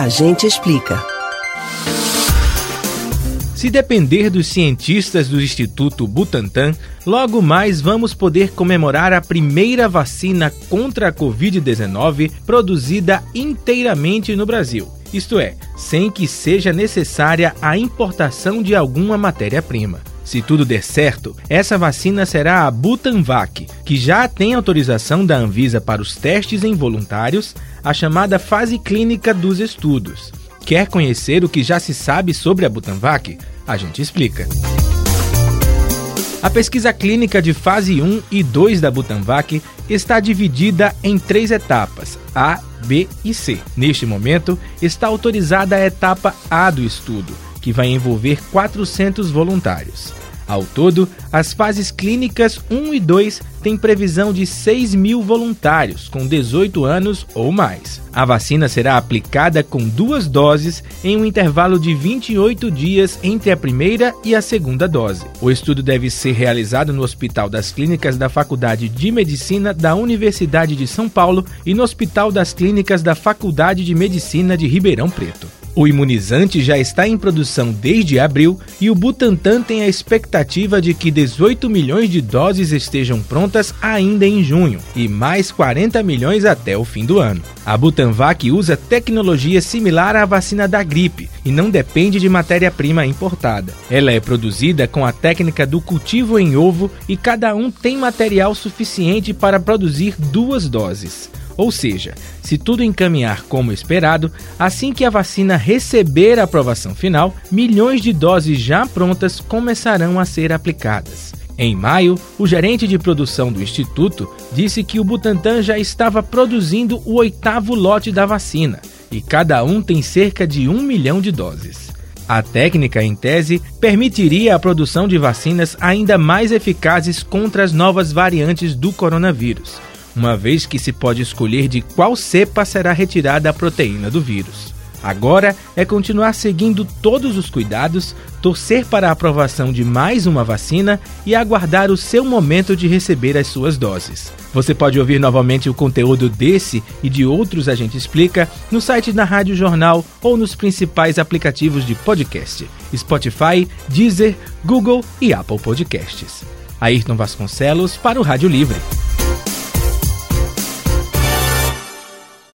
A gente explica. Se depender dos cientistas do Instituto Butantan, logo mais vamos poder comemorar a primeira vacina contra a Covid-19 produzida inteiramente no Brasil. Isto é, sem que seja necessária a importação de alguma matéria-prima. Se tudo der certo, essa vacina será a Butanvac, que já tem autorização da Anvisa para os testes em voluntários, a chamada fase clínica dos estudos. Quer conhecer o que já se sabe sobre a Butanvac? A gente explica. A pesquisa clínica de fase 1 e 2 da Butanvac está dividida em três etapas, A, B e C. Neste momento, está autorizada a etapa A do estudo, que vai envolver 400 voluntários. Ao todo, as fases clínicas 1 e 2 têm previsão de 6 mil voluntários com 18 anos ou mais. A vacina será aplicada com duas doses em um intervalo de 28 dias entre a primeira e a segunda dose. O estudo deve ser realizado no Hospital das Clínicas da Faculdade de Medicina da Universidade de São Paulo e no Hospital das Clínicas da Faculdade de Medicina de Ribeirão Preto. O imunizante já está em produção desde abril e o Butantan tem a expectativa de que 18 milhões de doses estejam prontas ainda em junho e mais 40 milhões até o fim do ano. A Butanvac usa tecnologia similar à vacina da gripe e não depende de matéria-prima importada. Ela é produzida com a técnica do cultivo em ovo e cada um tem material suficiente para produzir duas doses. Ou seja, se tudo encaminhar como esperado, assim que a vacina receber a aprovação final, milhões de doses já prontas começarão a ser aplicadas. Em maio, o gerente de produção do instituto disse que o Butantan já estava produzindo o oitavo lote da vacina e cada um tem cerca de um milhão de doses. A técnica, em tese, permitiria a produção de vacinas ainda mais eficazes contra as novas variantes do coronavírus uma vez que se pode escolher de qual cepa será retirada a proteína do vírus. Agora é continuar seguindo todos os cuidados, torcer para a aprovação de mais uma vacina e aguardar o seu momento de receber as suas doses. Você pode ouvir novamente o conteúdo desse e de outros A Gente Explica no site da Rádio Jornal ou nos principais aplicativos de podcast: Spotify, Deezer, Google e Apple Podcasts. Ayrton Vasconcelos para o Rádio Livre.